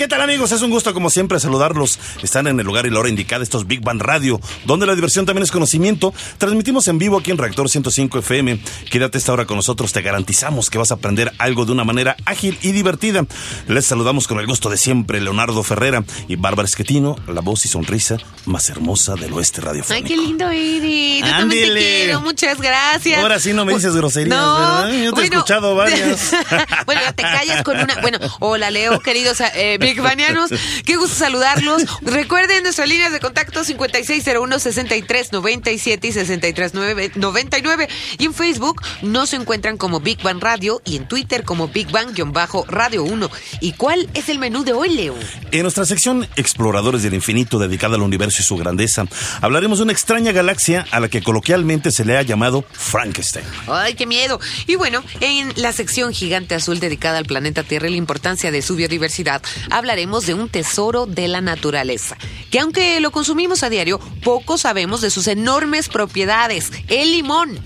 ¿Qué tal amigos? Es un gusto como siempre saludarlos. Están en el lugar y la hora indicada estos Big Bang Radio, donde la diversión también es conocimiento. Transmitimos en vivo aquí en Reactor 105 FM. Quédate esta hora con nosotros, te garantizamos que vas a aprender algo de una manera ágil y divertida. Les saludamos con el gusto de siempre, Leonardo Ferrera y Bárbara Esquetino, la voz y sonrisa más hermosa del oeste radiofónico. Ay, qué lindo eres. Yo también te quiero, muchas gracias. Ahora sí no me dices groserías, No, ¿verdad? Yo te he escuchado varias. bueno, te callas con una. Bueno, hola Leo, queridos eh, Big Banianos. Qué gusto saludarlos. Recuerden nuestras líneas de contacto 5601-6397 y 6399. Y en Facebook nos encuentran como Big Bang Radio y en Twitter como Big Bang-Radio 1. ¿Y cuál es el menú de hoy, Leo? En nuestra sección Exploradores del Infinito, dedicada al universo y su grandeza, hablaremos de una extraña galaxia a la que coloquialmente se le ha llamado Frankenstein. ¡Ay, qué miedo! Y bueno, en la sección Gigante Azul dedicada al planeta Tierra y la importancia de su biodiversidad, hablaremos de un tesoro de la naturaleza, que aunque lo consumimos a diario, poco sabemos de sus enormes propiedades, el limón.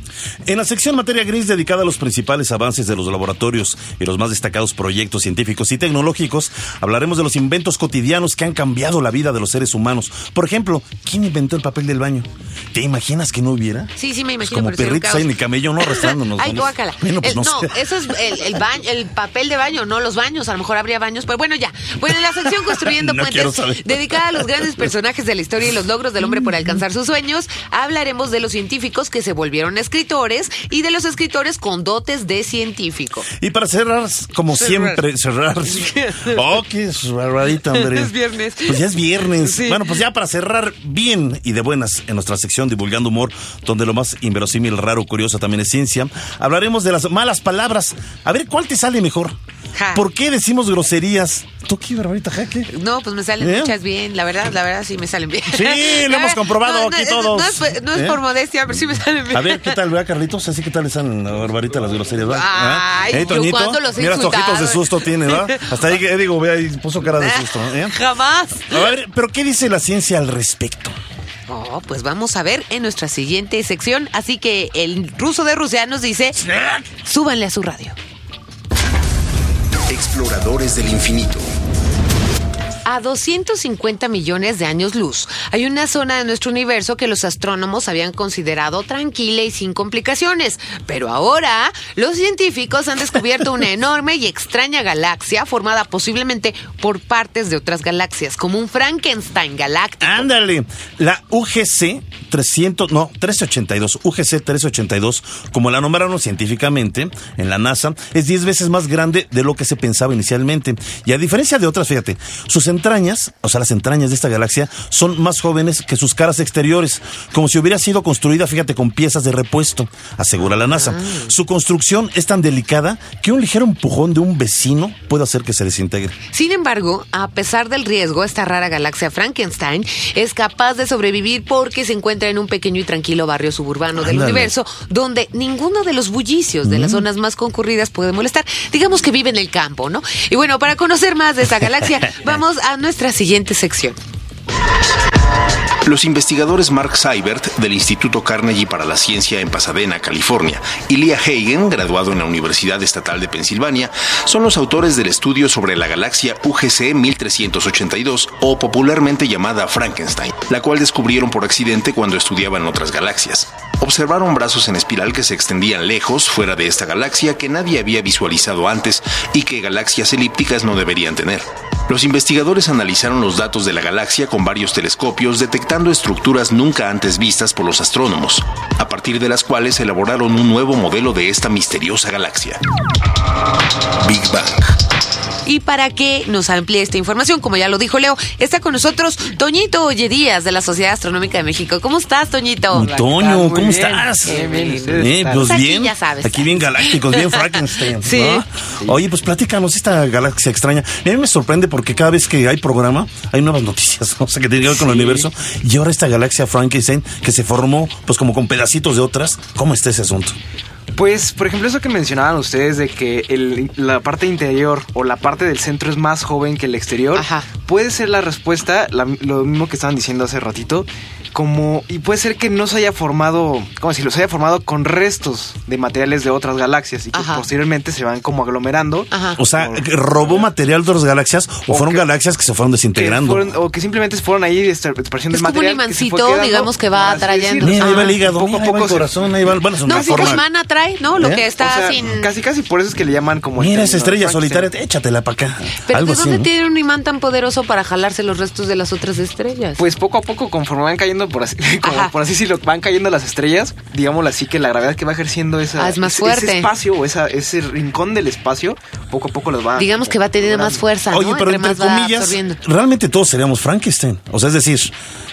En la sección Materia Gris, dedicada a los principales avances de los laboratorios y los más destacados proyectos científicos y tecnológicos, hablaremos de los inventos cotidianos que han cambiado la vida de los seres humanos. Por ejemplo, ¿quién inventó el papel del baño? ¿Te imaginas que no hubiera? Sí, sí, me Pues imagino. como sería un perritos ahí, ni camello, no arrastrándonos. Ay, guácala. Bueno, pues El- no, no, sé. eso es el, el baño, el papel de baño, no los baños. A lo mejor habría baños, pero bueno, ya. Bueno, en la sección Construyendo No Puentes, dedicada a los grandes personajes de la historia y los logros del hombre por alcanzar sus sueños, hablaremos de los científicos que se volvieron escritores y de los escritores con dotes de científico. Y para cerrar, como Cerrar. siempre, cerrar. Oh, qué barbaridad, hombre. Es viernes. Pues ya es viernes. Sí. Bueno, pues ya para cerrar bien y de buenas en nuestra sección Divulgando Humor, donde lo más inverosímil, raro, curioso también es ciencia, hablaremos de las malas palabras. A ver, ¿cuál te sale mejor? Ja. ¿Por qué decimos groserías? ¿Tú qué, barbarita, jaque? No, pues me salen ¿Eh? muchas bien, la verdad, la verdad sí me salen bien. Sí, lo hemos comprobado aquí es- todos. No es, no es ¿Eh? por modestia, pero sí me salen bien. A ver, ¿qué tal, verdad, Carlitos? Así que tal a Barbarita las groserías, ¿verdad? Ay, ¿Eh, yo los he Mira, estos ojitos de susto tiene, ¿verdad? Hasta ahí, digo, ve ahí, puso cara de susto, ¿eh? Jamás. A ver, pero ¿qué dice la ciencia al respecto? Oh, pues vamos a ver en nuestra siguiente sección. Así que el ruso de Rusia nos dice: súbanle a su radio. Exploradores del infinito. A 250 millones de años luz, hay una zona de nuestro universo que los astrónomos habían considerado tranquila y sin complicaciones. Pero ahora, los científicos han descubierto una enorme y extraña galaxia formada posiblemente por partes de otras galaxias, como un Frankenstein galáctico. Ándale, la UGC 300, no, 382, UGC 382, como la nombraron científicamente en la NASA, es 10 veces más grande de lo que se pensaba inicialmente. Y a diferencia de otras, fíjate, sus entrañas, o sea, las entrañas de esta galaxia, son más jóvenes que sus caras exteriores, como si hubiera sido construida, fíjate, con piezas de repuesto, asegura la NASA. Su construcción es tan delicada que un ligero empujón de un vecino puede hacer que se desintegre. Sin embargo, a pesar del riesgo, esta rara galaxia Frankenstein es capaz de sobrevivir porque se encuentra en un pequeño y tranquilo barrio suburbano del universo donde ninguno de los bullicios de las zonas más concurridas puede molestar. Digamos que vive en el campo, ¿no? Y bueno, para conocer más de esta galaxia, vamos a nuestra siguiente sección. Los investigadores Mark Seibert del Instituto Carnegie para la Ciencia en Pasadena, California, y Leah Hagen, graduado en la Universidad Estatal de Pensilvania, son los autores del estudio sobre la galaxia UGC 1382, o popularmente llamada Frankenstein, la cual descubrieron por accidente cuando estudiaban otras galaxias. Observaron brazos en espiral que se extendían lejos, fuera de esta galaxia, que nadie había visualizado antes y que galaxias elípticas no deberían tener. Los investigadores analizaron los datos de la galaxia con varios telescopios, detectando estructuras nunca antes vistas por los astrónomos, a partir de las cuales elaboraron un nuevo modelo de esta misteriosa galaxia. Big Bang. Y para que nos amplíe esta información, como ya lo dijo Leo, está con nosotros Toñito Ollerías de la Sociedad Astronómica de México. ¿Cómo estás, Toñito? Toño, ¿cómo bien. estás? Bien, bien, Eh, pues Pues aquí bien, ya sabes. aquí bien galácticos, bien Frankenstein. Sí. ¿no? Oye, pues platícanos esta galaxia extraña. A mí me sorprende porque cada vez que hay programa hay nuevas noticias, o sea, que tienen que ver con el universo. Y ahora esta galaxia Frankenstein que se formó pues como con pedacitos de otras. ¿Cómo está ese asunto? Pues, por ejemplo, eso que mencionaban ustedes de que el- la parte interior o la parte del centro es más joven que el exterior, Ajá. puede ser la respuesta, la- lo mismo que estaban diciendo hace ratito, como y puede ser que no se haya formado, como si los haya formado con restos de materiales de otras galaxias y que Ajá. posteriormente se van como aglomerando. Ajá. O sea, Por- ¿robó material de otras galaxias o, O fueron que- galaxias que se fueron que desintegrando? fueron- o que simplemente fueron ahí estar- esparciendo Es el como un que imancito, digamos, que va atrayendo. Mira, ahí va el hígado, poco a ahí va poco el se- corazón, ahí va, bueno, es una No, sí, forma. que Imán atrae, ¿no? Lo ¿Eh? que está O sea, sin... Casi, casi por eso es que le llaman como. Mira esa estrella solitaria, échatela para acá. Pero Algo ¿de así, dónde ¿no? tiene un imán tan poderoso para jalarse los restos de las otras estrellas? Pues poco a poco, conforme van cayendo, por así, como Ajá. por así decirlo, van cayendo las estrellas, digámoslo así, que la gravedad que va ejerciendo esa, Ah, es más ese, fuerte. ese espacio o esa, ese rincón del espacio, poco a poco los va. Digamos que va teniendo más fuerza, ¿no? Oye, pero Entre entre comillas, realmente todos seríamos Frankenstein. O sea, es decir,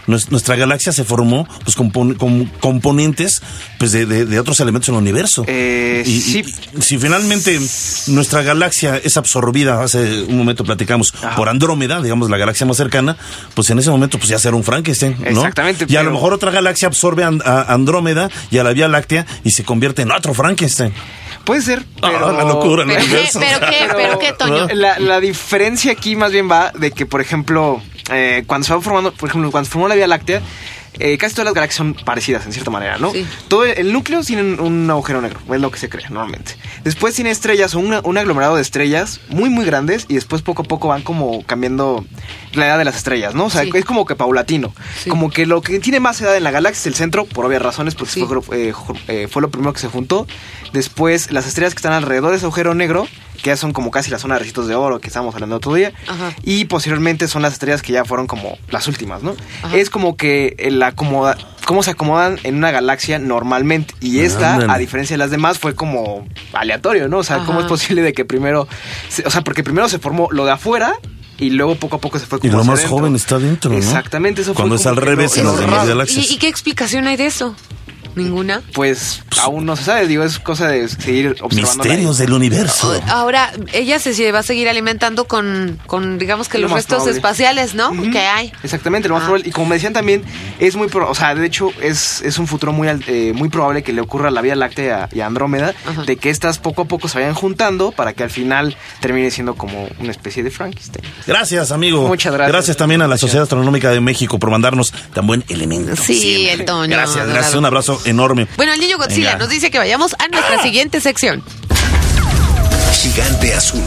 nues- nuestra galaxia se formó pues con, pon- con componentes pues de, de- de otros elementos en el universo. Eh, y, sí. y si finalmente nuestra galaxia es absorbida, hace un momento platicamos, Ajá. por Andrómeda, digamos la galaxia más cercana, pues en ese momento pues ya será un Frankenstein, ¿no? Exactamente, Y a lo pero- mejor otra galaxia absorbe a, Andrómeda y a la Vía Láctea y se convierte en otro Frankenstein. Puede ser, pero. Ah, la locura. ¿Pero qué? universo. ¿Pero qué? ¿Pero qué, Toño? La, la diferencia aquí más bien va de que, por ejemplo, eh, cuando se va formando, por ejemplo, cuando se formó la Vía Láctea, eh, casi todas las galaxias son parecidas en cierta manera, ¿no? Sí. Todo el, el núcleo tiene un, un agujero negro, es lo que se cree normalmente. Después tiene estrellas o una- un aglomerado de estrellas muy, muy grandes y después poco a poco van como cambiando la edad de las estrellas, ¿no? O sea, Sí. es como que paulatino. Sí. Como que lo que tiene más edad en la galaxia es el centro, por obvias razones, porque Sí. fue, eh, eh, fue lo primero que se juntó. Después, las estrellas que están alrededor de ese agujero negro, que ya son como casi la zona de recitos de oro que estábamos hablando otro día. Ajá. Y posteriormente son las estrellas que ya fueron como las últimas, ¿no? Ajá. Es como que el acomoda, cómo se acomodan en una galaxia normalmente. Y esta, a diferencia de las demás, fue como aleatorio, ¿no? O sea, ¿cómo es posible de que primero, se- o sea, porque primero se formó lo de afuera y luego poco a poco se fue Y como lo hacia más adentro. joven está dentro, ¿no? Exactamente, eso fue Cuando es como al revés lo- en las lo demás galaxias. ¿Y, y qué explicación hay de eso? ¿Ninguna? Pues aún no se sabe, digo, es cosa de seguir observando. Misterios del universo. Ahora, ella se, va a seguir alimentando con, con digamos que Lo los restos probable. espaciales, ¿no? Que hay. Exactamente, lo más Ah. probable. Y como me decían también, es muy pro- o sea, de hecho, es, es un futuro muy, al- eh, muy probable que le ocurra a la Vía Láctea y a Andrómeda, de que estas poco a poco se vayan juntando para que al final termine siendo como una especie de Frankenstein. Gracias, amigo. Muchas gracias. Gracias también a la Sociedad Astronómica de México por mandarnos tan buen elemento. Sí, siempre. el Toño, Gracias, gracias. Un abrazo enorme. Bueno, el niño Godzilla Venga. nos dice que vayamos a nuestra siguiente sección. Gigante azul.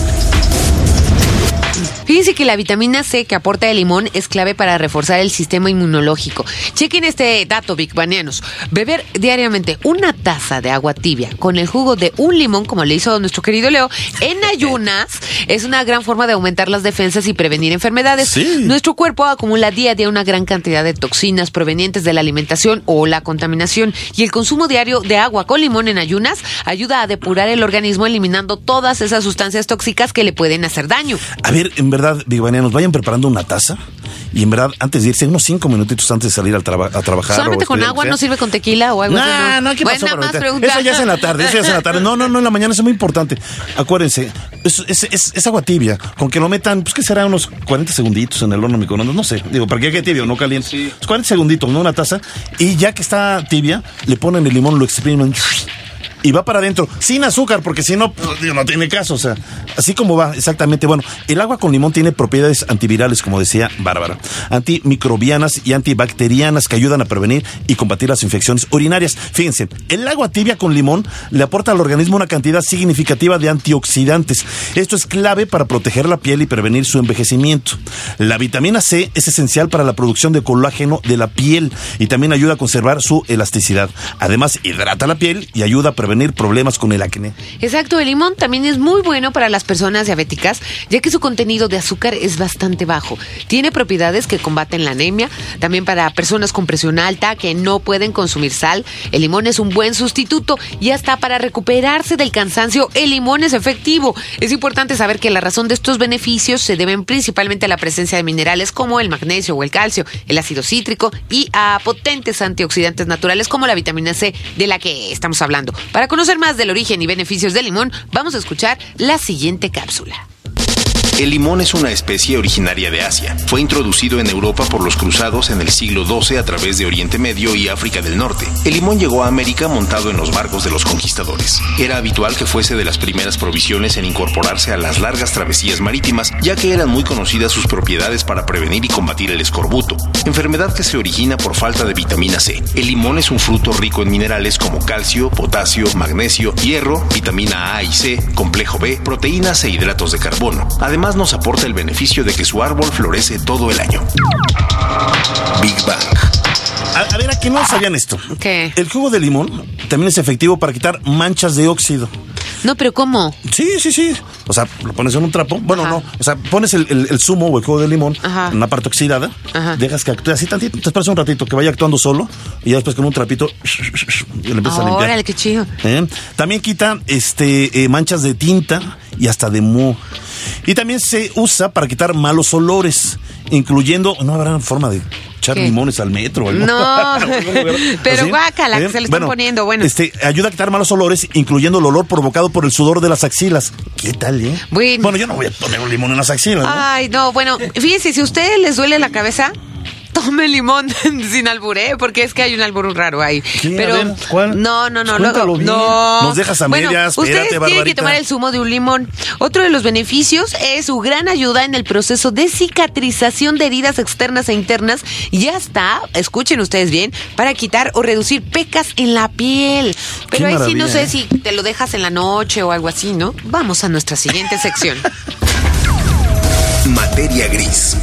Fíjense que la vitamina C que aporta el limón es clave para reforzar el sistema inmunológico. Chequen este dato, Big Banianos. Beber diariamente una taza de agua tibia con el jugo de un limón, como le hizo nuestro querido Leo, en ayunas, es una gran forma de aumentar las defensas y prevenir enfermedades. Sí. Nuestro cuerpo acumula día a día una gran cantidad de toxinas provenientes de la alimentación o la contaminación y el consumo diario de agua con limón en ayunas ayuda a depurar el organismo eliminando todas esas sustancias tóxicas que le pueden hacer daño. A ver, en verdad, Bigvanianos, vayan preparando una taza y en verdad, antes de irse, unos cinco minutitos antes de salir al traba- a trabajar. Solamente o con estudiar, agua, no sirve con tequila o algo No, así. no, ¿qué Bueno, pasó? nada más. Eso ya es en la tarde, eso ya es en la tarde. No, no, no, en la mañana es muy importante. Acuérdense, es, es, es- es agua tibia, con que lo metan, pues que será unos 40 segunditos en el horno microondas, no sé, digo, para que quede tibio, no caliente. Pues 40 segunditos, ¿no? Una taza. Y ya que está tibia, le ponen el limón, lo exprimen y va para adentro, sin azúcar, porque si no, pues, no tiene caso. O sea, así como va, exactamente. Bueno, el agua con limón tiene propiedades antivirales, como decía Bárbara, antimicrobianas y antibacterianas que ayudan a prevenir y combatir las infecciones urinarias. Fíjense, el agua tibia con limón le aporta al organismo una cantidad significativa de antioxidantes. Esto es clave para proteger la piel y prevenir su envejecimiento. La vitamina C es esencial para la producción de colágeno de la piel y también ayuda a conservar su elasticidad. Además, hidrata la piel y ayuda a prevenir prevenir problemas con el acné. Exacto, el limón también es muy bueno para las personas diabéticas, ya que su contenido de azúcar es bastante bajo. Tiene propiedades que combaten la anemia, también para personas con presión alta que no pueden consumir sal. El limón es un buen sustituto y hasta para recuperarse del cansancio, el limón es efectivo. Es importante saber que la razón de estos beneficios se deben principalmente a la presencia de minerales como el magnesio o el calcio, el ácido cítrico y a potentes antioxidantes naturales como la vitamina C de la que estamos hablando. Para conocer más del origen y beneficios del limón, vamos a escuchar la siguiente cápsula. El limón es una especie originaria de Asia. Fue introducido en Europa por los cruzados en el siglo XII a través de Oriente Medio y África del Norte. El limón llegó a América montado en los barcos de los conquistadores. Era habitual que fuese de las primeras provisiones en incorporarse a las largas travesías marítimas, ya que eran muy conocidas sus propiedades para prevenir y combatir el escorbuto, enfermedad que se origina por falta de vitamina C. El limón es un fruto rico en minerales como calcio, potasio, magnesio, hierro, vitamina A y C, complejo B, proteínas e hidratos de carbono. Además, nos aporta el beneficio de que su árbol florece todo el año. Big Bang. A, a ver, ¿a qué no sabían esto? ¿Qué? El jugo de limón también es efectivo para quitar manchas de óxido. No, pero ¿cómo? Sí, sí, sí. O sea, lo pones en un trapo. Bueno, Ajá. no. O sea, pones el, el- el zumo o el jugo de limón Ajá. en una parte oxidada. Ajá. Dejas que actúe así tantito. Te esperas un ratito que vaya actuando solo. Y ya después con un trapito y le empiezas a limpiar. Órale, qué chido. ¿Eh? También quita este, eh, manchas de tinta y hasta de moho. Y también se usa para quitar malos olores, incluyendo. No habrá forma de echar ¿Qué? limones al metro algo. No, pero guácala, que ¿Eh? se le están poniendo, bueno. Este, ayuda a quitar malos olores, incluyendo el olor provocado por el sudor de las axilas. ¿Qué tal, eh? Bueno. yo no voy a poner un limón en las axilas, ¿no? Ay, no, bueno, fíjense, si a ustedes les duele la cabeza, tome limón sin alburé, porque es que hay un albur raro ahí. ¿Qué? Pero ver, ¿cuál? no, no, no, Cuéntalo luego bien. no. Nos dejas a bueno, medias, Ustedes espérate, tienen que tomar el zumo de un limón. Otro de los beneficios es su gran ayuda en el proceso de cicatrización de heridas externas e internas y hasta, escuchen ustedes bien, para quitar o reducir pecas en la piel. Pero Qué ahí sí no sé ¿eh? si te lo dejas en la noche o algo así, ¿no? Vamos a nuestra siguiente sección. Materia gris.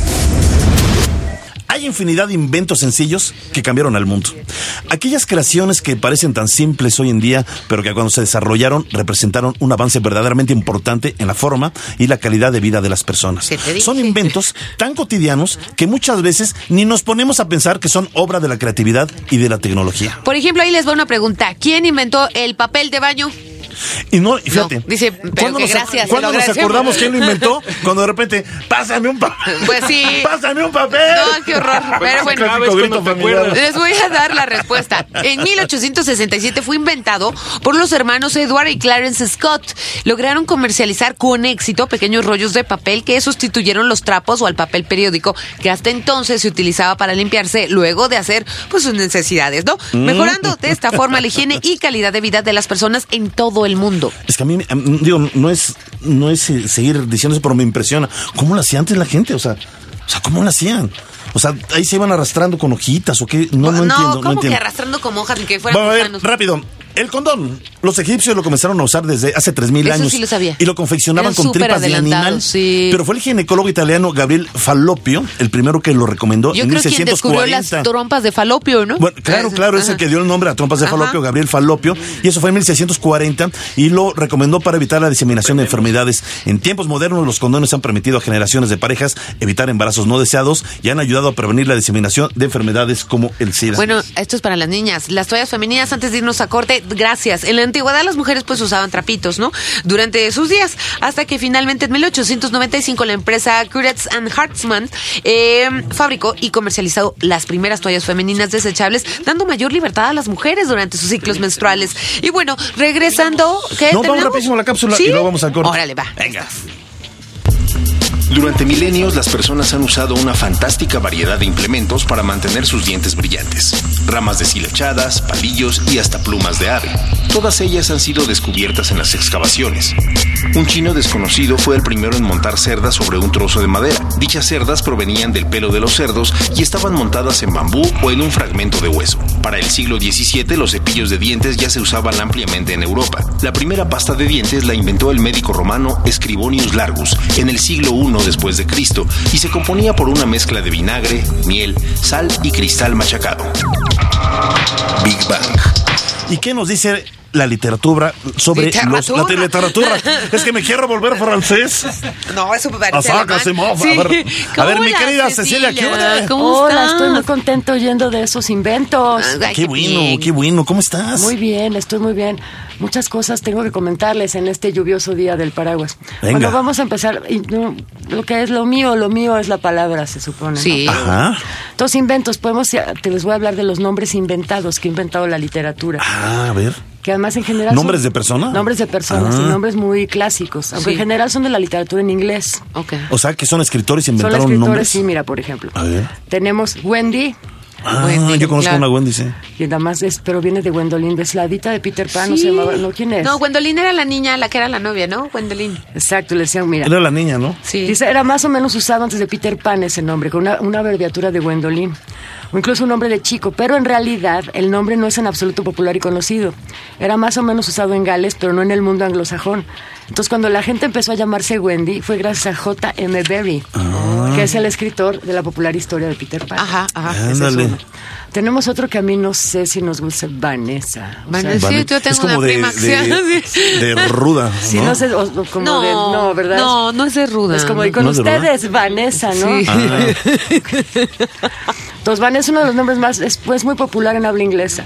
Hay infinidad de inventos sencillos que cambiaron al mundo. Aquellas creaciones que parecen tan simples hoy en día, pero que cuando se desarrollaron representaron un avance verdaderamente importante en la forma y la calidad de vida de las personas. Son inventos tan cotidianos que muchas veces ni nos ponemos a pensar que son obra de la creatividad y de la tecnología. Por ejemplo, ahí les va una pregunta. ¿Quién inventó el papel de baño? Y no, y fíjate. No, dice, pero ¿cuándo que nos, gracias, ¿cuándo nos acordamos quién lo inventó? Cuando de repente, pásame un papel. Pues sí. Pásame un papel. No, qué horror. Pero bueno, grito les voy a dar la respuesta. En 1867 fue inventado por los hermanos Edward y Clarence Scott. Lograron comercializar con éxito pequeños rollos de papel que sustituyeron los trapos o al papel periódico que hasta entonces se utilizaba para limpiarse luego de hacer pues sus necesidades, ¿no? Mm. Mejorando de esta forma la higiene y calidad de vida de las personas en todo el mundo. Es que a mí, mí, digo, no es, no es eh, seguir diciendo eso, pero me impresiona. ¿Cómo lo hacía antes la gente? O sea, o sea, ¿cómo lo hacían? O sea, ahí se iban arrastrando con hojitas o qué. No, no, entiendo, no ¿cómo que entiendo. arrastrando como hojas ni que fueran Bueno, a ver, gusanos? rápido. El condón. Los egipcios lo comenzaron a usar desde hace 3.000 Eso años. sí lo sabía. Y lo confeccionaban Eran con tripas de animal. sí. Pero fue el ginecólogo italiano Gabriel Falloppio el primero que lo recomendó Yo en creo que quien descubrió 1640. las trompas de falopio, ¿no? Bueno, claro, claro, es el que dio el nombre a trompas de Ajá. falopio, Gabriel Falopio, y eso fue en 1640 y lo recomendó para evitar la diseminación de enfermedades. En tiempos modernos, los condones han permitido a generaciones de parejas evitar embarazos no deseados y han ayudado a prevenir la diseminación de enfermedades como el SIDA. Bueno, esto es para las niñas. Las toallas femeninas, antes de irnos a corte, gracias. En la antigüedad las mujeres pues usaban trapitos, ¿no? Durante sus días, hasta que finalmente en 1895 la empresa Curets and Hartzman eh, fabricó y comercializó las primeras toallas femeninas desechables, dando mayor libertad a las mujeres durante sus ciclos menstruales. Y bueno, regresando... ¿qué? No, vamos rapidísimo a la cápsula ¿Sí? y luego vamos al corte. Órale, va. Venga. Durante milenios, las personas han usado una fantástica variedad de implementos para mantener sus dientes brillantes. Ramas deshilachadas, palillos y hasta plumas de ave. Todas ellas han sido descubiertas en las excavaciones. Un chino desconocido fue el primero en montar cerdas sobre un trozo de madera. Dichas cerdas provenían del pelo de los cerdos y estaban montadas en bambú o en un fragmento de hueso. Para el siglo XVII, los cepillos de dientes ya se usaban ampliamente en Europa. La primera pasta de dientes la inventó el médico romano Scribonius Largus en el siglo I después de Cristo y se componía por una mezcla de vinagre, miel, sal y cristal machacado. Big Bang. ¿Y qué nos dice la literatura sobre Literatura. los la literatura. es que me quiero volver francés. No, eso me parece Asaca. Simón, a ver. A ver, mi querida Cecilia, ¿qué onda? ¿Cómo Hola, estás? estoy muy contento oyendo de esos inventos. Ay, Qué bueno, bien. qué bueno. ¿Cómo estás? Muy bien, estoy muy bien. Muchas cosas tengo que comentarles en este lluvioso día del paraguas. Venga. Bueno, vamos a empezar. Lo que es lo mío, lo mío es la palabra, se supone. ¿no? Sí. Ajá. Entonces, inventos, podemos, te les voy a hablar de los nombres inventados que ha inventado la literatura. Ah, a ver. Que además en general. ¿Nombres son- de personas? Nombres de personas, Ah. y nombres muy clásicos. Aunque Sí. en general son de la literatura en inglés. Ok. O sea, que son escritores y Son inventaron escritores, nombres. sí, mira, por ejemplo. A ver. Tenemos Wendy, Ah, Wendy, yo conozco claro. una Wendy, sí. que nada más es, pero viene de Gwendolyn, es la de Peter Pan, no se llamaba, no, ¿quién es? No, Gwendolyn era la niña, la que era la novia, ¿no? Gwendolyn. Exacto, le decían, mira. Era la niña, ¿no? Sí. Dice, era más o menos usado antes de Peter Pan ese nombre, con una, una abreviatura de Gwendolyn, o incluso un nombre de chico, pero en realidad el nombre no es en absoluto popular y conocido. Era más o menos usado en Gales, pero no en el mundo anglosajón. Entonces, cuando la gente empezó a llamarse Wendy, fue gracias a J. M. Barrie, que es el escritor de la popular historia de Peter Pan. Ajá, ajá. Ese es. Tenemos otro que a mí no sé si nos gusta, Vanessa. Vanessa. Sí, yo tengo es como una de, prima de, de ruda, Sí, ¿no? no sé, o- o como no, de, no, ¿verdad? No, no es de ruda. Es como, y con ustedes, Vanessa, ¿no? Sí. Ah, Entonces, Vanessa es uno de los nombres más, es pues, muy popular en habla inglesa.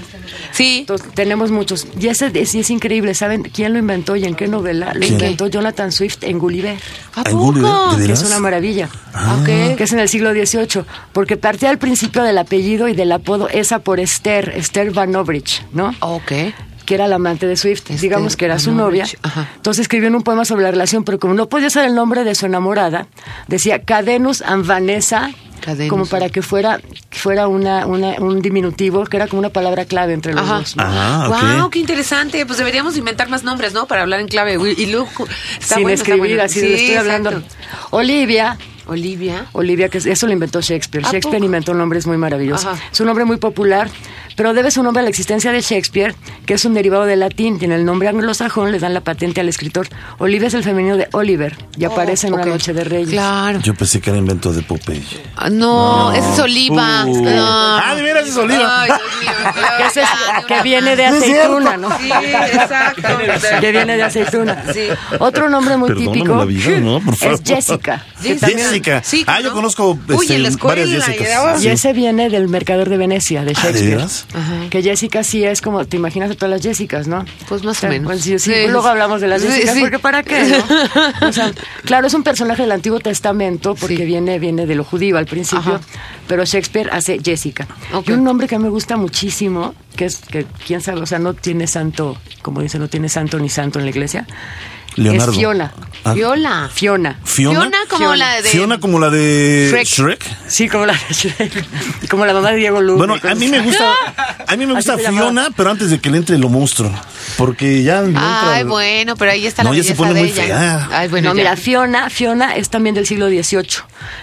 Sí. Entonces, tenemos muchos. Y ese es- sí es increíble. ¿Saben quién lo inventó y en qué novela? Lo ¿Quién? inventó Jonathan Swift en Gulliver, ¿A ¿En Gulliver? poco? ¿De que es una maravilla. Ah. Ok. Que es en el siglo XVIII, porque partía al principio del apellido y del apodo esa por Esther, Esther Van Obridge, ¿no? Ok. Que era la amante de Swift, Esther digamos que era su novia. Ajá. Entonces escribió en un poema sobre la relación, pero como no podía ser el nombre de su enamorada, decía Cadenus and Vanessa, Cadenus. como para que fuera fuera una, una- un diminutivo, que era como una palabra clave entre los Ajá. dos. ¿no? Ah. Wow, qué interesante. Pues deberíamos inventar más nombres, ¿no? Para hablar en clave. Y luego está Sin bueno, está escribir, bueno. así Sí, le estoy hablando. exacto. Olivia, Olivia. Olivia, que es- eso lo inventó Shakespeare. ¿A Shakespeare poco? inventó nombres muy maravillosos. Es un nombre muy popular, pero debe su nombre a la existencia de Shakespeare, que es un derivado del latín, y en el nombre anglosajón le dan la patente al escritor. Olivia es el femenino de Oliver, y aparece en Oh. Una Noche de Reyes. Claro. Yo pensé que era invento de Popeye. Ah, No, ese es Oliva. Uh. No. Ah, de veras es Oliva. Ay, Dios mío. Que, ese es- que viene de aceituna, ¿no? Sí, exacto. Que viene de aceituna. Sí. Otro nombre muy Perdóname típico la vida, ¿no? Por favor. es Jessica. Jessica. Sí, ah, yo conozco Uy, este, en la escuela, varias Jessicas. Y ese viene del Mercader de Venecia, de Shakespeare. Que Jessica sí es como, te imaginas a todas las Jessicas, ¿no? Pues más o sea, menos. pues sí, sí, Sí. luego hablamos de las Jessicas, porque ¿para qué, no? O sea, claro, es un personaje del Antiguo Testamento, porque viene, viene de lo judío al principio, Ajá. pero Shakespeare hace Jessica. Y un nombre que me gusta muchísimo, que es, que quién sabe, o sea, no tiene santo, como dice, no tiene santo ni santo en la iglesia, Leonardo. es Fiona. Ah. Viola. Fiona. Fiona. Fiona como Fiona. la de... Fiona como la de Shrek. Shrek. Sí, como la de Shrek. como la mamá de Diego Luna. Bueno, a mí me gusta, a mí me gusta. Fiona, pero antes de que le entre lo monstruo, porque ya entra- Ay, bueno, pero ahí está la No, ya se belleza pone de muy ella. fea. Ay, bueno, no, ya. mira, Fiona, Fiona es también del siglo XVIII.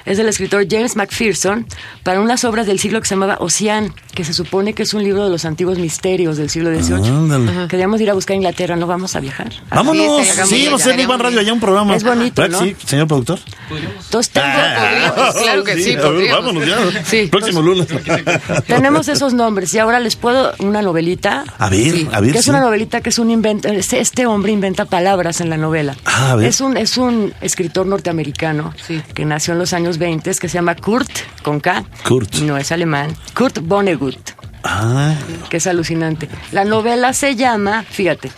Es del escritor James Macpherson para unas obras del siglo que se llamaba Ocean, que se supone que es un libro de los antiguos misterios del siglo XVIII. Ándale. Queríamos ir a buscar a Inglaterra, ¿no vamos a viajar? Vámonos, Sí, sé, Big Bang Radio, allá un programa. Es bonito, ¿Verdad que ¿no? Sí, señor productor. Entonces tengo- podríamos, claro que sí, a ver, vámonos ya. Sí. Próximo lunes. tenemos esos nombres y ahora les puedo una novelita. A ver, Sí, a ver. que es una novelita que es un invento. Este, este hombre inventa palabras en la novela. Ah, a ver. Es un, es un escritor norteamericano Sí. que nació en los años 20 que se llama Kurt, con K. Kurt. No es alemán. Kurt Vonnegut, Ah, que es alucinante. La novela se llama, fíjate,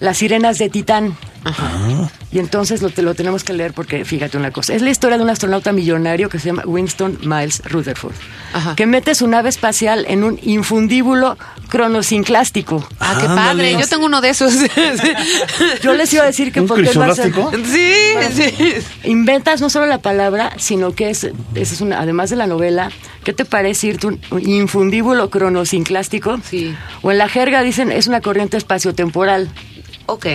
Las sirenas de Titán. Y entonces lo, te- lo tenemos que leer porque, fíjate una cosa, es la historia de un astronauta millonario que se llama Winston Miles Rutherford, Ajá. que mete su nave espacial en un infundíbulo cronosinclástico. Ah, qué Ándale. padre. Yo tengo uno de esos. Yo les iba a decir que ¿Un porque es más- crisolástico? sí, sí. inventas no solo la palabra, sino que es, es una, además de la novela, ¿qué te parece irte un un infundíbulo cronosinclástico? Sí. O en la jerga dicen es una corriente espaciotemporal. Ok,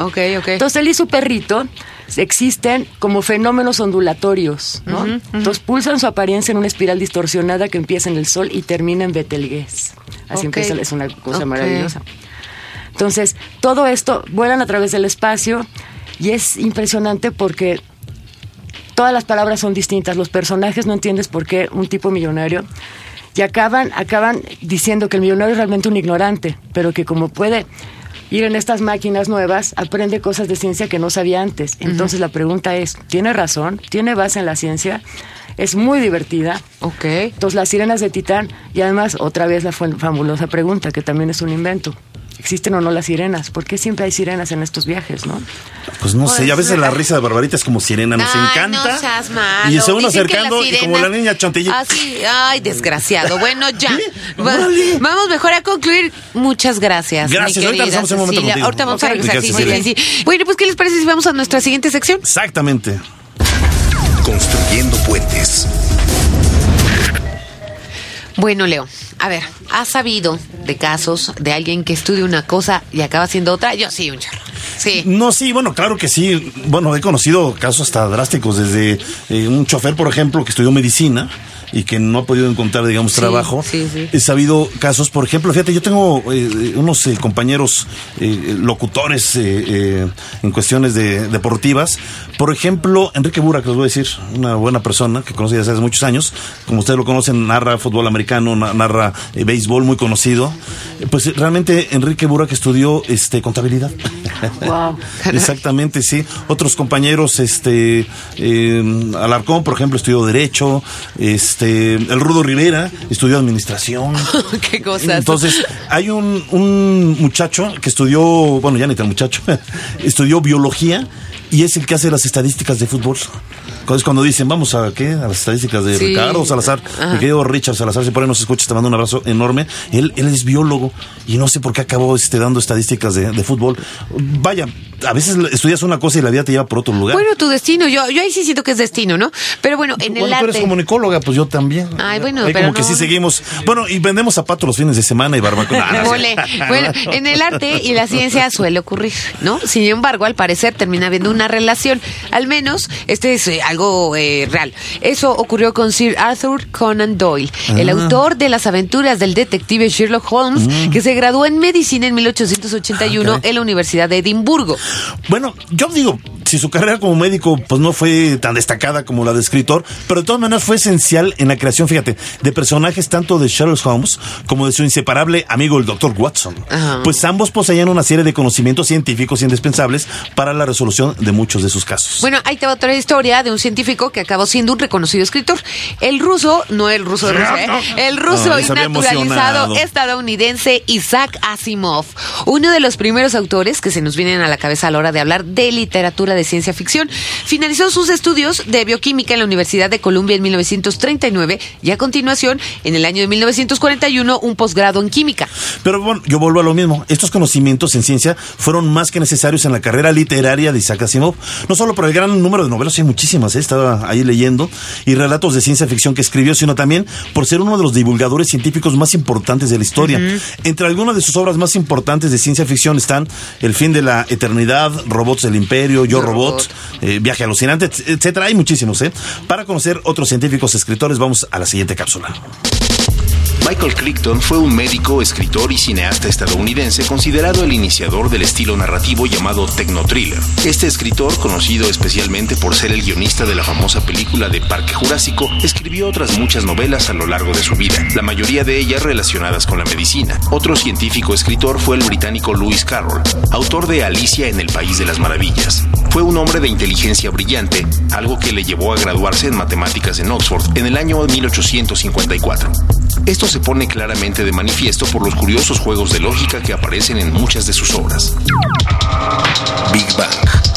¿ok? ok. Entonces él y su perrito existen como fenómenos ondulatorios, ¿no? Entonces pulsan su apariencia en una espiral distorsionada que empieza en el Sol y termina en Betelgeuse. Así empieza, es una cosa maravillosa. Entonces, todo esto vuelan a través del espacio y es impresionante porque todas las palabras son distintas. Los personajes no entiendes por qué un tipo millonario y acaban acaban diciendo que el millonario es realmente un ignorante, pero que como puede ir en estas máquinas nuevas, aprende cosas de ciencia que no sabía antes. Entonces la pregunta es, ¿tiene razón? ¿Tiene base en la ciencia? Es muy divertida. Ok. Entonces las sirenas de Titán y además otra vez la fabulosa pregunta que también es un invento. ¿Existen o no las sirenas? ¿Por qué siempre hay sirenas en estos viajes, no? Pues no sé, a veces la risa de Barbarita es como sirena, nos Ay, encanta. No seas malo. Y se que acercando y como la niña chantilly. Así, ay, desgraciado. Bueno, ya. Vamos mejor a concluir. Muchas gracias. mi Gracias. Ahorita en un momento contigo. Ahorita vamos a regresar. Sí, sí, sí. Bueno, pues, ¿qué les parece si vamos a nuestra siguiente sección? Exactamente. Construyendo puentes. Bueno, Leo, a ver, ¿has sabido de casos de alguien que estudia una cosa y acaba haciendo otra? Yo sí, un chorro. Sí. No, sí, bueno, claro que sí. Bueno, he conocido casos hasta drásticos, desde eh, un chofer, por ejemplo, que estudió medicina y que no ha podido encontrar, digamos, trabajo. sí, sí. He sabido casos, por ejemplo, fíjate, yo tengo eh, unos eh, compañeros eh, locutores en cuestiones de, deportivas. Por ejemplo, Enrique Burak, les voy a decir, una buena persona que conocí desde hace muchos años. Como ustedes lo conocen, narra fútbol americano, na- narra béisbol, muy conocido. Pues realmente Enrique Burak estudió este, contabilidad. Wow. Exactamente, sí. Otros compañeros, este, Alarcón, por ejemplo, estudió Derecho, este, el Rudo Rivera estudió Administración. Qué cosas. Entonces, hay un, un muchacho que estudió, bueno, ya ni tan muchacho, estudió Biología y es el que hace las estadísticas de fútbol. Entonces, cuando dicen, vamos a, ¿qué? A las estadísticas de Sí. Ricardo Salazar, mi querido Richard Salazar, si por ahí nos escuchas, te mando un abrazo enorme. Él, él es biólogo y no sé por qué acabó este, dando estadísticas de, de fútbol. Vaya, a veces estudias una cosa y la vida te lleva por otro lugar. Bueno, tu destino, yo, yo ahí sí siento que es destino, ¿no? Pero bueno, en el Bueno, tú eres arte. comunicóloga, pues yo también. Ay, bueno, pero como que no. sí seguimos. Bueno, y vendemos zapatos los fines de semana y barbacoa. Ah. Bueno, en el arte y la ciencia suele ocurrir, ¿no? Sin embargo, al parecer termina habiendo una relación. Al menos, este es eh, algo eh, real. Eso ocurrió con Sir Arthur Conan Doyle, el Ah. autor de las aventuras del detective Sherlock Holmes, que se graduó en medicina en 1881 Mm. Ah, caray. en la Universidad de Edimburgo. Bueno, yo digo, si su carrera como médico pues no fue tan destacada como la de escritor, pero de todas maneras fue esencial en la creación, fíjate, de personajes tanto de Sherlock Holmes como de su inseparable amigo el Dr. Watson. Ajá. Pues ambos poseían una serie de conocimientos científicos indispensables para la resolución de muchos de sus casos. Bueno, ahí te va otra historia de un científico que acabó siendo un reconocido escritor. El ruso, no el ruso de Rusia, ¿eh? el ruso No, había naturalizado emocionado. estadounidense Isaac Asimov, uno de los primeros autores que se nos vienen a la cabeza a la hora de hablar de literatura de ciencia ficción. Finalizó sus estudios de bioquímica en la Universidad de Columbia en 1939 y a continuación, en el año de 1941, un posgrado en química. Pero bueno, yo vuelvo a lo mismo. Estos conocimientos en ciencia fueron más que necesarios en la carrera literaria de Isaac Asimov. No solo por el gran número de novelas, hay muchísimas, ¿eh? estaba ahí leyendo, y relatos de ciencia ficción que escribió, sino también por ser uno de los divulgadores científicos más importantes de la historia. Entre algunas de sus obras más importantes de ciencia ficción están El fin de la eternidad, Robots del Imperio, Yo, Yo, Robot, Robot. eh, Viaje alucinante, et- etcétera. Hay muchísimos, ¿eh? Para conocer otros científicos escritores, vamos a la siguiente cápsula. Michael Crichton fue un médico, escritor y cineasta estadounidense considerado el iniciador del estilo narrativo llamado techno-thriller. Este escritor, conocido especialmente por ser el guionista de la famosa película de Parque Jurásico, escribió otras muchas novelas a lo largo de su vida, la mayoría de ellas relacionadas con la medicina. Otro científico escritor fue el británico Lewis Carroll, autor de Alicia en el País de las Maravillas. Fue un hombre de inteligencia brillante, algo que le llevó a graduarse en matemáticas en Oxford en el año 1854. Esto se pone claramente de manifiesto por los curiosos juegos de lógica que aparecen en muchas de sus obras. Big Bang.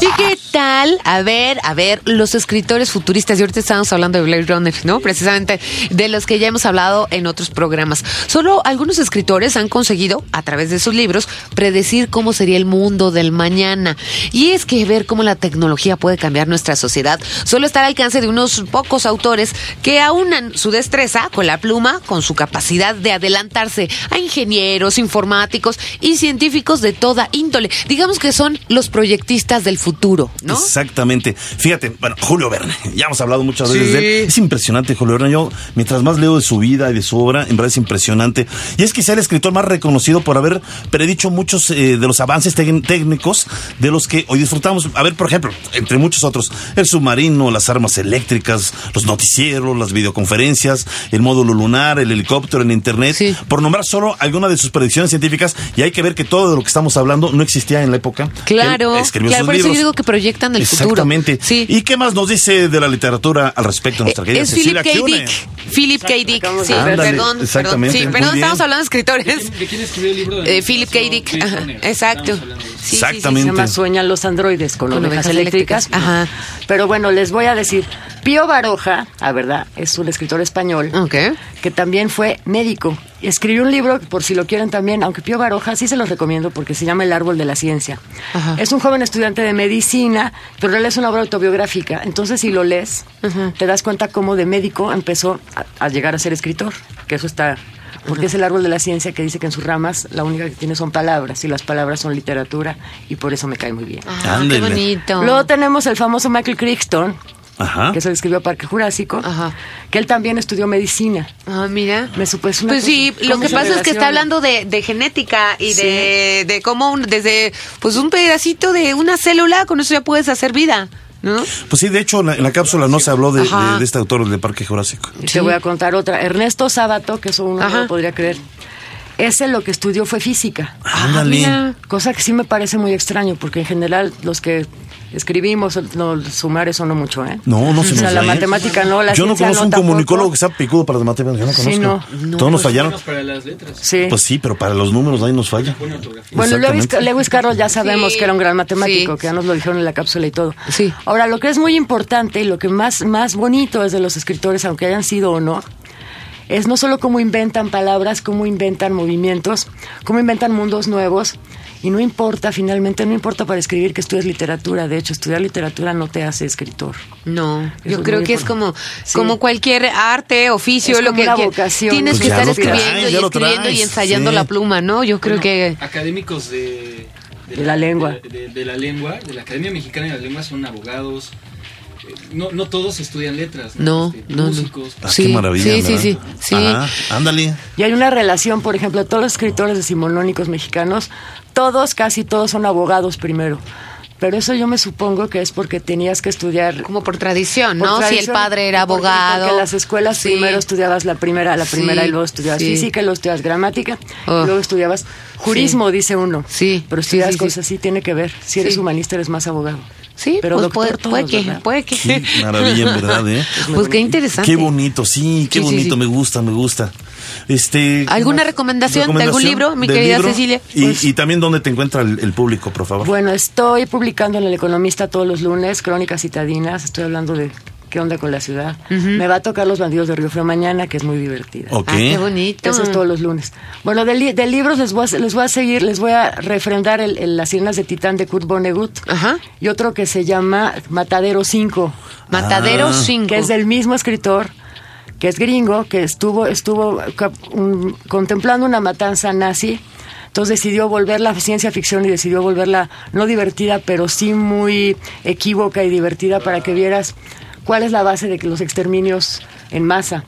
¿Y qué tal? A ver, a ver, los escritores futuristas, y ahorita estamos hablando de Blade Runner, ¿no? Precisamente de los que ya hemos hablado en otros programas. Solo algunos escritores han conseguido, a través de sus libros, predecir cómo sería el mundo del mañana. Y es que ver cómo la tecnología puede cambiar nuestra sociedad solo está al alcance de unos pocos autores que aunan su destreza con la pluma, con su capacidad de adelantarse a ingenieros, informáticos y científicos de toda índole. Digamos que son los proyectistas del futuro. Futuro, ¿no? Exactamente. Fíjate, bueno, Julio Verne, ya hemos hablado muchas veces de él. Es impresionante Julio Verne. Yo, mientras más leo de su vida y de su obra, en verdad es impresionante. Y es quizá el escritor más reconocido por haber predicho muchos eh, de los avances técnicos de los que hoy disfrutamos. A ver, por ejemplo, entre muchos otros, el submarino, las armas eléctricas, los noticieros, las videoconferencias, el módulo lunar, el helicóptero, el internet, Sí. por nombrar solo algunas de sus predicciones científicas. Y hay que ver que todo de lo que estamos hablando no existía en la época. Claro, Él escribió claro, sus libros. Digo que proyectan el futuro. Exactamente. Sí. ¿Y qué más nos dice de la literatura al respecto nuestra querida Eh, es Philip Cecilia K. Cune? Dick. Philip K. Dick. Sí. Ándale, perdón, perdón. exactamente, Sí, muy perdón, estamos hablando de escritores. ¿De quién escribió el libro de Eh, Philip K. Dick. Ajá, exacto. Sí, sí, sí, sí. Exactamente. Se llama Sueñan los androides con, Con ovejas ovejas eléctricas. eléctricas, ajá. Pero bueno, les voy a decir, Pío Baroja, a verdad, es un escritor español Ok. que también fue médico. Escribió un libro, por si lo quieren también, aunque Pío Baroja sí se los recomiendo porque se llama El árbol de la ciencia. Ajá. Es un joven estudiante de medicina, pero él es una obra autobiográfica. Entonces, si lo lees, te das cuenta cómo de médico empezó a, a llegar a ser escritor, que eso está... Porque es el árbol de la ciencia que dice que en sus ramas la única que tiene son palabras y las palabras son literatura y por eso me cae muy bien. Ah, qué bonito. Luego tenemos el famoso Michael Crichton, Ajá. que se escribió Parque Jurásico, Ajá. que él también estudió medicina. Ah, mira. Me supo, es una Pues sí, lo que pasa es que está hablando de, de genética y de, de cómo un- desde pues un pedacito de una célula, con eso ya puedes hacer vida, ¿no? Pues sí, de hecho, en la, en la cápsula no se habló de, Ajá. de- de este autor del Parque Jurásico. Sí. Te voy a contar otra. Ernesto Sábato, que eso uno no Ajá. lo podría creer. Ese lo que estudió fue física. Ándale. mira. Cosa que sí me parece muy extraño, porque en general los que escribimos, no, sumar eso no mucho, ¿eh? No, no se O sea, nos la da, ¿eh? matemática no, la Yo no ciencia conozco no un tampoco. comunicólogo que sea picudo para las matemáticas. Yo no Sí, conozco. no. Todos nos fallaron. Buenos para las letras. Sí. Pues sí, pero para los números ahí nos falla. Bueno, Lewis, Exactamente. Lewis Carroll ya sabemos Sí, que era un gran matemático, sí. que ya nos lo dijeron en la cápsula y todo. Sí. Ahora, lo que es muy importante y lo que más, más bonito es de los escritores, aunque hayan sido o no, es no solo cómo inventan palabras, cómo inventan movimientos, cómo inventan mundos nuevos. Y no importa, finalmente, no importa para escribir que estudies literatura. De hecho, estudiar literatura no te hace escritor. No, Eso yo es creo que es como, Sí. como cualquier arte, oficio, Es lo que vocación. tienes Pues que estar escribiendo traes, y escribiendo y ensayando sí. la pluma, ¿no? Yo creo Bueno, que Académicos de... De la lengua. De, de- de la lengua, de la Academia Mexicana de la Lengua son abogados. No, no todos estudian letras. no, Este, no, no. músicos. Ah, Sí, qué maravilla. sí, sí, ¿verdad? sí, sí. Ajá, ándale. Y hay una relación, por ejemplo, todos los escritores decimonónicos mexicanos, todos, casi todos son abogados primero. Pero eso yo me supongo que es porque tenías que estudiar como por tradición, Por ¿no? si el padre era porque- abogado. Porque en las escuelas Sí. primero estudiabas la primera, la primera Sí, y luego estudiabas sí. física, y luego estudiabas gramática, Oh. y luego estudiabas jurismo, dice uno. Sí, Pero estudias sí, sí. cosas así, tiene que ver. Si eres Sí. humanista eres más abogado. Sí, Pero pues doctor puede, todos, puede que, ¿verdad? puede que. Maravilla, en verdad, ¿eh? Pues qué interesante. Qué bonito, sí, qué Sí, bonito, sí. me gusta, me gusta. Este, ¿Alguna recomendación de algún libro, mi querida Cecilia? Y, Pues- y también dónde te encuentra el, el público, por favor. Bueno, estoy publicando en El Economista todos los lunes, Crónicas Citadinas, estoy hablando de qué onda con la ciudad. Me va a tocar Los Bandidos de Río Frío mañana, que es muy divertida. ok. Ah, qué bonito. Eso es todos los lunes. Bueno, de, li- de libros les voy, a, les voy a seguir, les voy a refrendar el, el Las Sirenas de Titán de Kurt Vonnegut. Ajá. Y otro que se llama Matadero 5, Matadero Ah. 5. que es del mismo escritor, que es gringo, que estuvo, estuvo un- contemplando una matanza nazi. Entonces decidió volver la ciencia ficción y decidió volverla no divertida, pero sí muy equívoca y divertida para que vieras cuál es la base de que los exterminios en masa.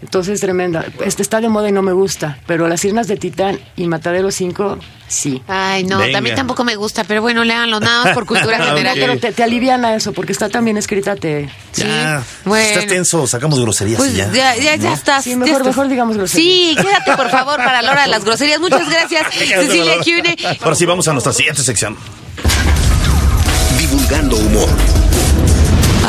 Entonces es tremenda. Este está de moda y no me gusta, pero Las Sirnas de Titán y Matadero 5, sí. Ay, no, Venga. también tampoco me gusta, pero bueno, léanlo nada más por cultura general. Pero te, te aliviana eso, porque está también escrita, te... Ya, bueno. estás tenso, sacamos groserías Pues y ya, ya. ya, ya, estás. Sí, ya mejor- estás. mejor digamos groserías. Sí, quédate por favor para la hora de las groserías. Muchas gracias, Cecilia Cune. Ahora sí, vamos a nuestra siguiente sección. Divulgando humor.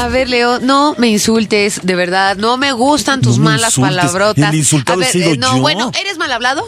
A ver, Leo, no me insultes, de verdad. No me gustan tus No me malas insultes. palabrotas. El insultado A he ver, sido eh, no, yo. bueno, ¿eres mal hablado?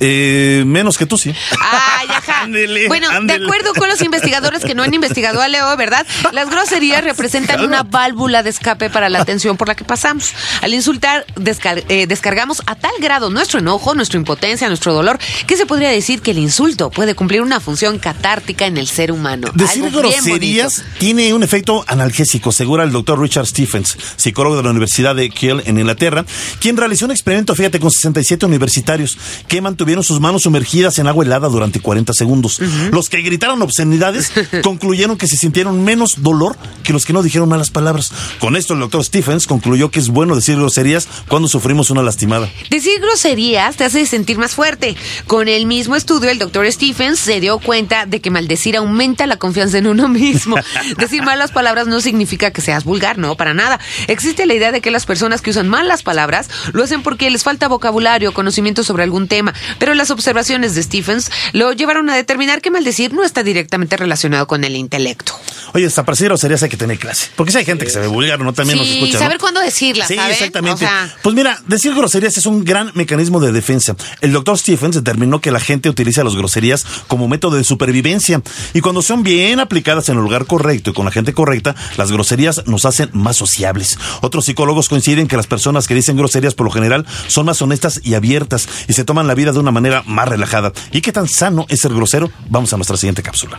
Eh, menos que tú, sí. Ay, ajá. Ándele, bueno, ándele. de acuerdo con los investigadores que no han investigado a Leo, ¿verdad? Las groserías representan una válvula de escape para la tensión por la que pasamos. Al insultar, descar- eh, descargamos a tal grado nuestro enojo, nuestra impotencia, nuestro dolor, que se podría decir que el insulto puede cumplir una función catártica en el ser humano. Decir Algo groserías tiene un efecto analgésico, asegura el doctor Richard Stephens, psicólogo de la Universidad de Kiel en Inglaterra, quien realizó un experimento, fíjate, con 67 universitarios que mantuvieron tuvieron sus manos sumergidas en agua helada durante 40 segundos. Los que gritaron obscenidades concluyeron que se sintieron menos dolor que los que no dijeron malas palabras. Con esto el doctor Stephens concluyó que es bueno decir groserías cuando sufrimos una lastimada. Decir groserías te hace sentir más fuerte. Con el mismo estudio, el doctor Stephens se dio cuenta de que maldecir aumenta la confianza en uno mismo. Decir malas palabras no significa que seas vulgar, no, para nada. Existe la idea de que las personas que usan malas palabras lo hacen porque les falta vocabulario, conocimiento sobre algún tema, pero las observaciones de Stephens lo llevaron a determinar que maldecir no está directamente relacionado con el intelecto. Oye, hasta para decir groserías hay que tener clase. Porque si hay gente que se ve vulgar, ¿no? También nos Sí, escucha. ¿no? saber cuándo decirlas, Sí, ¿saben? exactamente. O sea- Pues mira, decir groserías es un gran mecanismo de defensa. El doctor Stephens determinó que la gente utiliza las groserías como método de supervivencia. Y cuando son bien aplicadas en el lugar correcto y con la gente correcta, las groserías nos hacen más sociables. Otros psicólogos coinciden que las personas que dicen groserías por lo general son más honestas y abiertas y se toman la vida de una manera más relajada. ¿Y qué tan sano es ser grosero? Vamos a nuestra siguiente cápsula.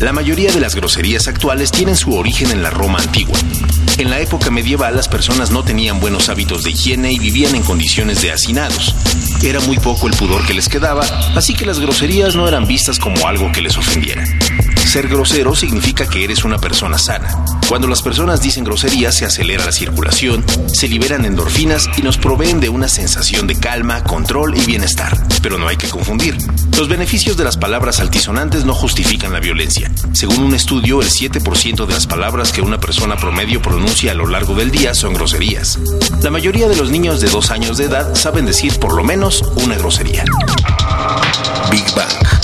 La mayoría de las groserías actuales tienen su origen en la Roma antigua. En la época medieval las personas no tenían buenos hábitos de higiene y vivían en condiciones de hacinados. Era muy poco el pudor que les quedaba, así que las groserías no eran vistas como algo que les ofendiera. Ser grosero significa que eres una persona sana. Cuando las personas dicen groserías se acelera la circulación, se liberan endorfinas y nos proveen de una sensación de calma, control y bienestar. Pero no hay que confundir. Los beneficios de las palabras altisonantes no justifican la violencia. Según un estudio, el 7% de las palabras que una persona promedio pronuncia a lo largo del día son groserías. La mayoría de los niños de dos años de edad saben decir por lo menos una grosería. Big Bang.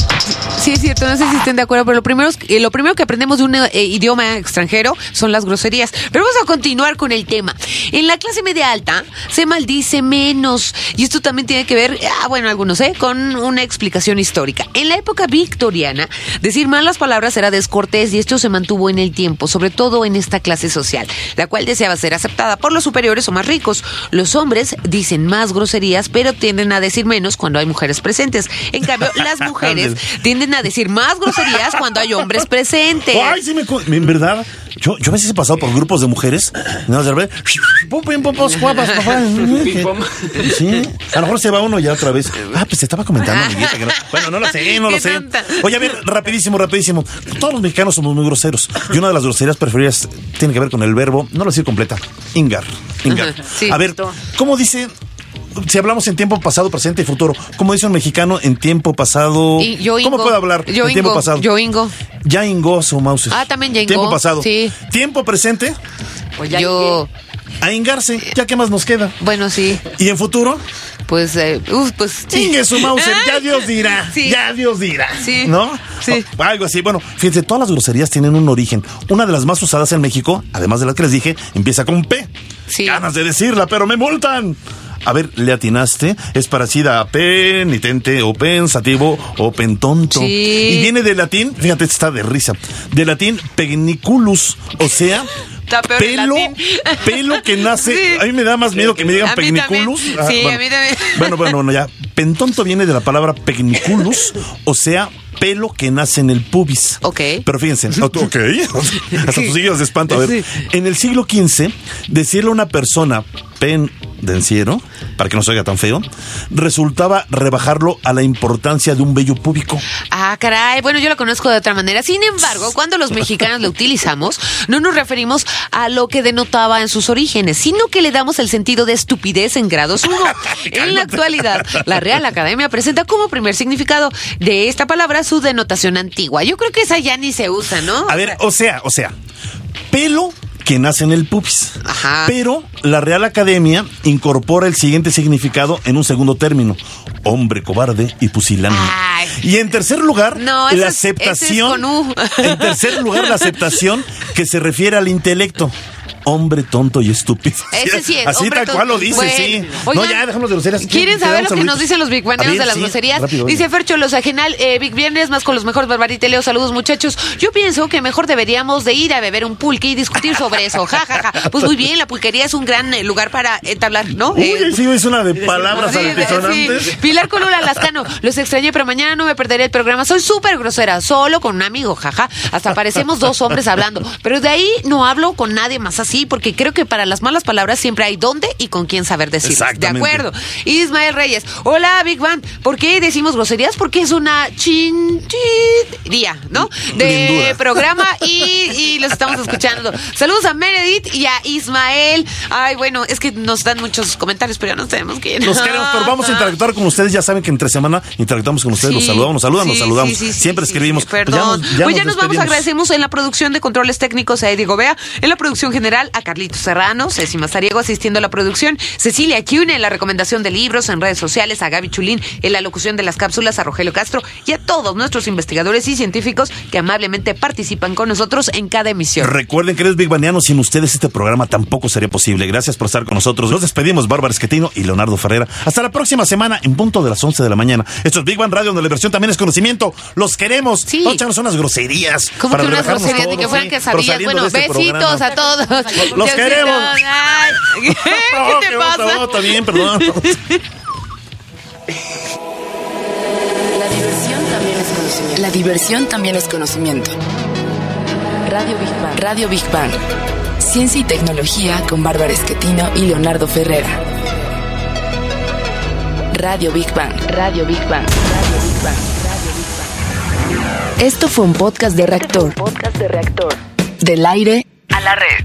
Sí, es cierto, no sé si estén de acuerdo, pero lo primero, eh, lo primero que aprendemos de un eh, idioma extranjero son las groserías. Pero vamos a continuar con el tema. En la clase media alta se maldice menos. Y esto también tiene que ver, ah, bueno, algunos, ¿eh? Con una explicación histórica. En la época victoriana, decir malas palabras era descortés y esto se mantuvo en el tiempo, sobre todo en esta clase social, la cual deseaba ser aceptada por los superiores o más ricos. Los hombres dicen más groserías, pero tienden a decir menos cuando hay mujeres presentes. En cambio, las mujeres tienden a decir más groserías cuando hay hombres presentes. Ay, sí me... En verdad, yo, yo a veces he pasado por grupos de mujeres. más de repente. Sí, a lo mejor se va uno ya otra vez. Ah, pues te estaba comentando, amiguita, que no- Bueno, no lo sé, no lo sé. Oye, a ver, rapidísimo, rapidísimo. Todos los mexicanos somos muy groseros. Y una de las groserías preferidas tiene que ver con el verbo, no lo decir completa, ingar. Ingar. Sí, a ver. ¿cómo dice... Si hablamos en tiempo pasado, presente y futuro, ¿cómo dice un mexicano en tiempo pasado? Y yo ¿Cómo puede hablar Yo en tiempo ingo. pasado? Yo ingo. Ya ingó su mouse. Ah, también ya ingó. Tiempo pasado. Sí. Tiempo presente, Pues ya Yo, a ingarse. ¿Ya qué más nos queda? bueno, sí, Y en futuro, pues, eh, uf, pues sí. Ingue su Mauser, ya Dios dirá. Sí. Ya Dios dirá. Sí. ¿No? Sí. O algo así. Bueno, fíjense, todas las groserías tienen un origen. Una de las más usadas en México, además de las que les dije, empieza con P. Sí. Ganas de decirla, pero me multan. A ver, le atinaste. Es parecida a penitente o pensativo o pentonto. Sí. Y viene del latín, fíjate, está de risa. Del latín pegniculus, o sea, pelo, pelo que nace. Sí. A mí me da más miedo que me digan. Ah, Sí, bueno. a mí también. Bueno, bueno, bueno, ya. Pentonto viene de la palabra pegniculus, o sea, pelo que nace en el pubis. Ok. Pero fíjense, ok. Hasta tus siglos de espanto. A ver, Sí. en el siglo XV, decirle a una persona pendenciero, para que no se oiga tan feo, resultaba rebajarlo a la importancia de un vello púbico. Ah, caray. Bueno, yo lo conozco de otra manera. Sin embargo, cuando los mexicanos lo utilizamos, no nos referimos a lo que denotaba en sus orígenes, sino que le damos el sentido de estupidez en grados 1. En la actualidad, la Real Academia presenta como primer significado de esta palabra su denotación antigua. Yo creo que esa ya ni se usa, ¿no? A ver, o sea, o sea, pelo que nace en el pubis. Ajá. Pero la Real Academia incorpora el siguiente significado en un segundo término: hombre cobarde y pusilánime. Y en tercer lugar, No, la es- ese es aceptación. En tercer lugar, la aceptación que se refiere al intelecto. Hombre tonto y estúpido. Ese sí es, Así tal cual lo dice, Bueno, sí. no, ya, dejamos de groserías. ¿Quieren saber lo que nos dicen los Big Baneros de las groserías? Dice Fercho Los Ajenal, eh, Big Viernes más con los mejores Barbarita y Leo. Saludos, muchachos. Yo pienso que mejor deberíamos de ir a beber un pulque y discutir sobre eso. Ja, ja, ja. Pues muy bien, la pulquería es un gran eh, lugar para entablar, ¿no? Uy, Eh, sí, es una de palabras sí. Pilar Colula Lascano, los extrañé, pero mañana no me perderé el programa. Soy súper grosera, solo con un amigo, jaja. Hasta parecemos dos hombres hablando. Pero de ahí no hablo con nadie más. Así así, porque creo que para las malas palabras siempre hay dónde y con quién saber decirlas. De acuerdo. Ismael Reyes, hola Big Bang. ¿Por qué decimos groserías? Porque es una chinchidía, ¿no? De programa y, y los estamos escuchando. Saludos a Meredith y a Ismael. Ay, bueno, es que nos dan muchos comentarios, pero ya nos tenemos que ir. Los queremos, pero vamos a interactuar con ustedes. Ya saben que entre semana interactuamos con ustedes, nos Sí, saludamos, nos saludan, nos sí, saludamos. sí, sí, Siempre sí, escribimos. sí, Pues perdón. ya nos- ya pues ya nos nos vamos, agradecemos en la producción de controles técnicos a Eddie Gobea, en la producción general a Carlitos Serrano, Ceci Mazariego asistiendo a la producción, Cecilia Cune en la recomendación de libros en redes sociales, a Gaby Chulín en la locución de las cápsulas, a Rogelio Castro y a todos nuestros investigadores y científicos que amablemente participan con nosotros en cada emisión. Recuerden, queridos Big Banianos, sin ustedes este programa tampoco sería posible. Gracias por estar con nosotros. Nos despedimos, Bárbara Esquetino y Leonardo Ferrera. Hasta la próxima semana en punto de las 11 de la mañana. Esto es Big Bang Radio, donde la diversión también es conocimiento. Los queremos. Sí. A echarnos unas groserías. Como que unas groserías ni que todos, fueran sí. Bueno, este besitos programa. a todos. Los queremos. Ay, No, ¿Qué te qué pasa? bien, perdón. La diversión también es conocimiento. La diversión también es conocimiento. Radio Big Bang. Radio Big Bang. Ciencia y tecnología con Bárbara Esquetino y Leonardo Ferrera. Radio Big Bang. Radio Big Bang. Radio Big Bang. Esto fue un podcast de reactor. Podcast de reactor. Del aire A la red.